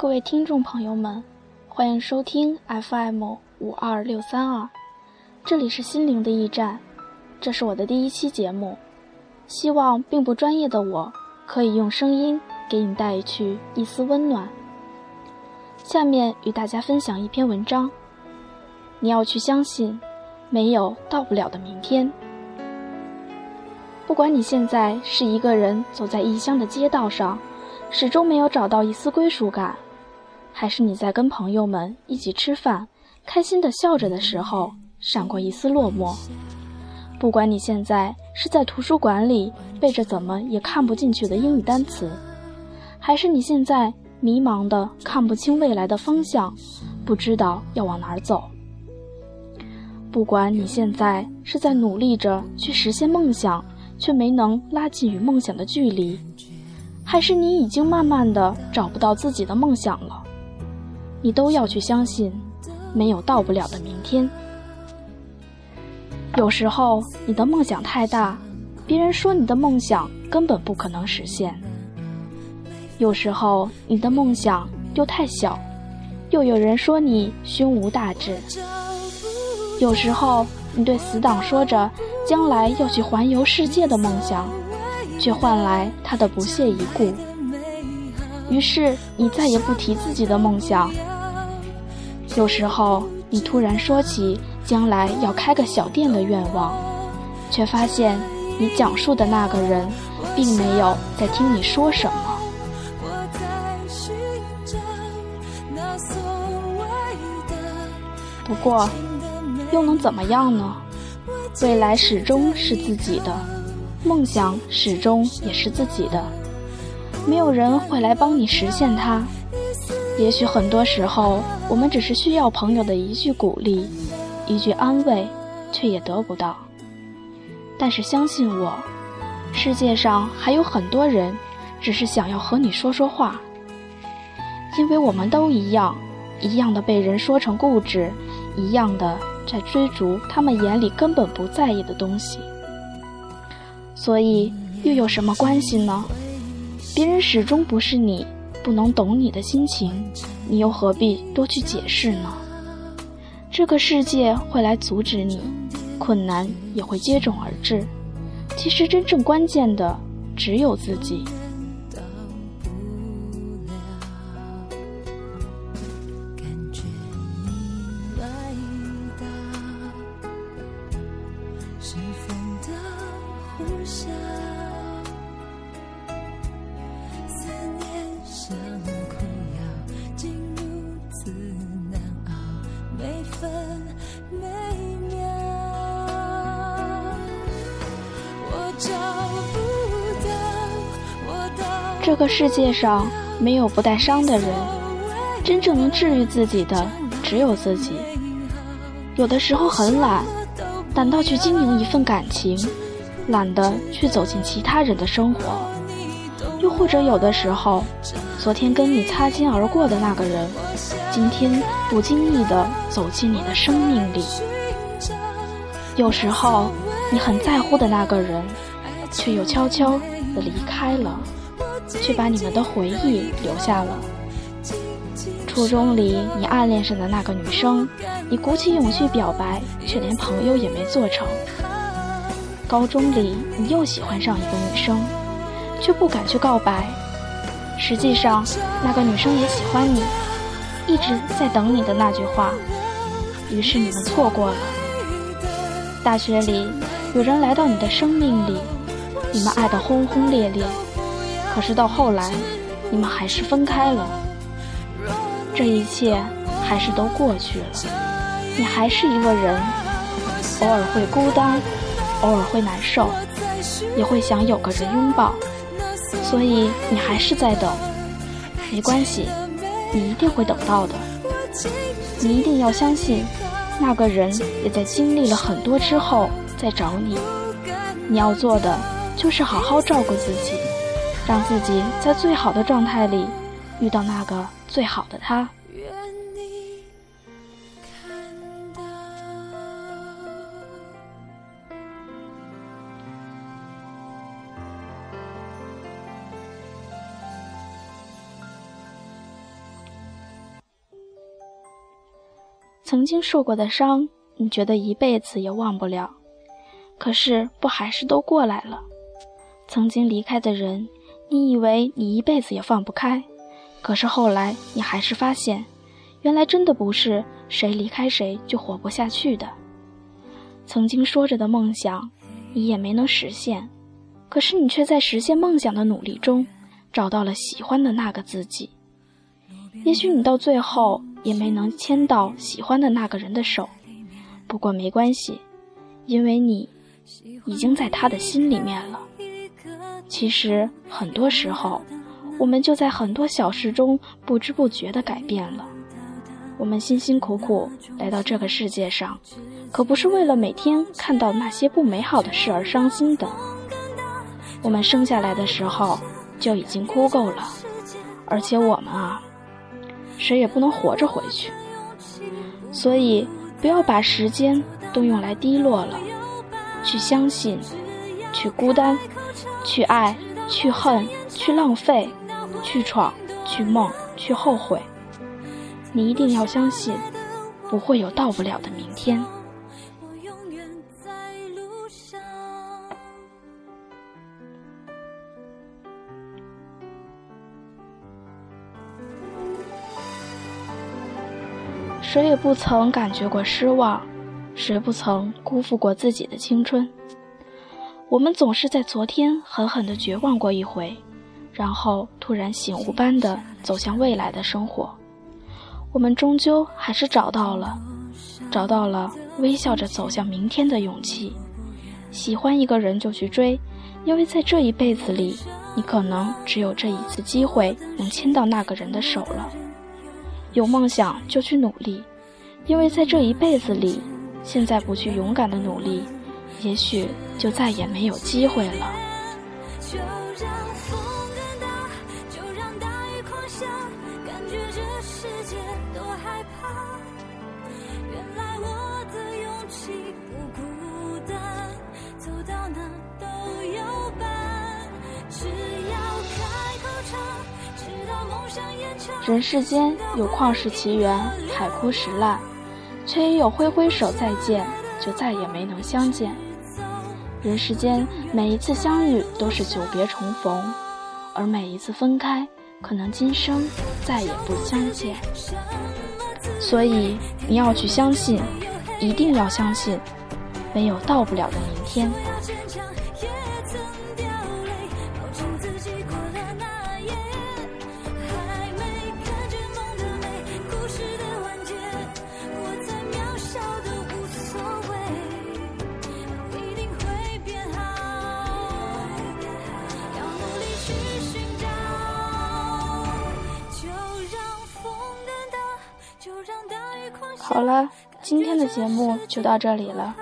各位听众朋友们，欢迎收听 FM 五二六三二，这里是心灵的驿站，这是我的第一期节目，希望并不专业的我可以用声音给你带去一丝温暖。下面与大家分享一篇文章，你要去相信，没有到不了的明天。不管你现在是一个人走在异乡的街道上，始终没有找到一丝归属感，还是你在跟朋友们一起吃饭，开心的笑着的时候，闪过一丝落寞。不管你现在是在图书馆里背着怎么也看不进去的英语单词，还是你现在迷茫的看不清未来的方向，不知道要往哪儿走。不管你现在是在努力着去实现梦想。却没能拉近与梦想的距离，还是你已经慢慢的找不到自己的梦想了？你都要去相信，没有到不了的明天。有时候你的梦想太大，别人说你的梦想根本不可能实现；有时候你的梦想又太小，又有人说你胸无大志；有时候你对死党说着。将来要去环游世界的梦想，却换来他的不屑一顾。于是你再也不提自己的梦想。有时候你突然说起将来要开个小店的愿望，却发现你讲述的那个人，并没有在听你说什么。不过，又能怎么样呢？未来始终是自己的，梦想始终也是自己的，没有人会来帮你实现它。也许很多时候，我们只是需要朋友的一句鼓励，一句安慰，却也得不到。但是相信我，世界上还有很多人，只是想要和你说说话。因为我们都一样，一样的被人说成固执，一样的。在追逐他们眼里根本不在意的东西，所以又有什么关系呢？别人始终不是你，不能懂你的心情，你又何必多去解释呢？这个世界会来阻止你，困难也会接踵而至。其实真正关键的只有自己。这个世界上没有不带伤的人，真正能治愈自己的只有自己。有的时候很懒，懒到去经营一份感情，懒得去走进其他人的生活。又或者有的时候，昨天跟你擦肩而过的那个人，今天不经意的走进你的生命里。有时候，你很在乎的那个人，却又悄悄的离开了。却把你们的回忆留下了。初中里你暗恋上的那个女生，你鼓起勇气表白，却连朋友也没做成。高中里你又喜欢上一个女生，却不敢去告白。实际上，那个女生也喜欢你，一直在等你的那句话。于是你们错过了。大学里有人来到你的生命里，你们爱得轰轰烈烈。可是到后来，你们还是分开了。这一切还是都过去了。你还是一个人，偶尔会孤单，偶尔会难受，也会想有个人拥抱。所以你还是在等。没关系，你一定会等到的。你一定要相信，那个人也在经历了很多之后再找你。你要做的就是好好照顾自己。让自己在最好的状态里遇到那个最好的他。曾经受过的伤，你觉得一辈子也忘不了，可是不还是都过来了？曾经离开的人，你以为你一辈子也放不开，可是后来你还是发现，原来真的不是谁离开谁就活不下去的。曾经说着的梦想，你也没能实现，可是你却在实现梦想的努力中，找到了喜欢的那个自己。也许你到最后也没能牵到喜欢的那个人的手，不过没关系，因为你已经在他的心里面了。其实很多时候，我们就在很多小事中不知不觉地改变了。我们辛辛苦苦来到这个世界上，可不是为了每天看到那些不美好的事而伤心的。我们生下来的时候就已经哭够了，而且我们啊，谁也不能活着回去。所以，不要把时间都用来低落了，去相信，去孤单，去爱，去恨，去浪费，去闯，去梦，去后悔。你一定要相信，不会有到不了的明天。谁也不曾感觉过失望，谁不曾辜负过自己的青春？我们总是在昨天狠狠的绝望过一回，然后突然醒悟般的走向未来的生活。我们终究还是找到了，找到了微笑着走向明天的勇气。喜欢一个人就去追，因为在这一辈子里，你可能只有这一次机会能牵到那个人的手了。有梦想就去努力，因为在这一辈子里，现在不去勇敢的努力，也许就再也没有机会了。人世间有旷世奇缘，海枯石烂，却也有挥挥手再见，就再也没能相见。人世间每一次相遇都是久别重逢，而每一次分开，可能今生再也不相见。所以你要去相信，一定要相信，没有到不了的明天。好了，今天的节目就到这里了。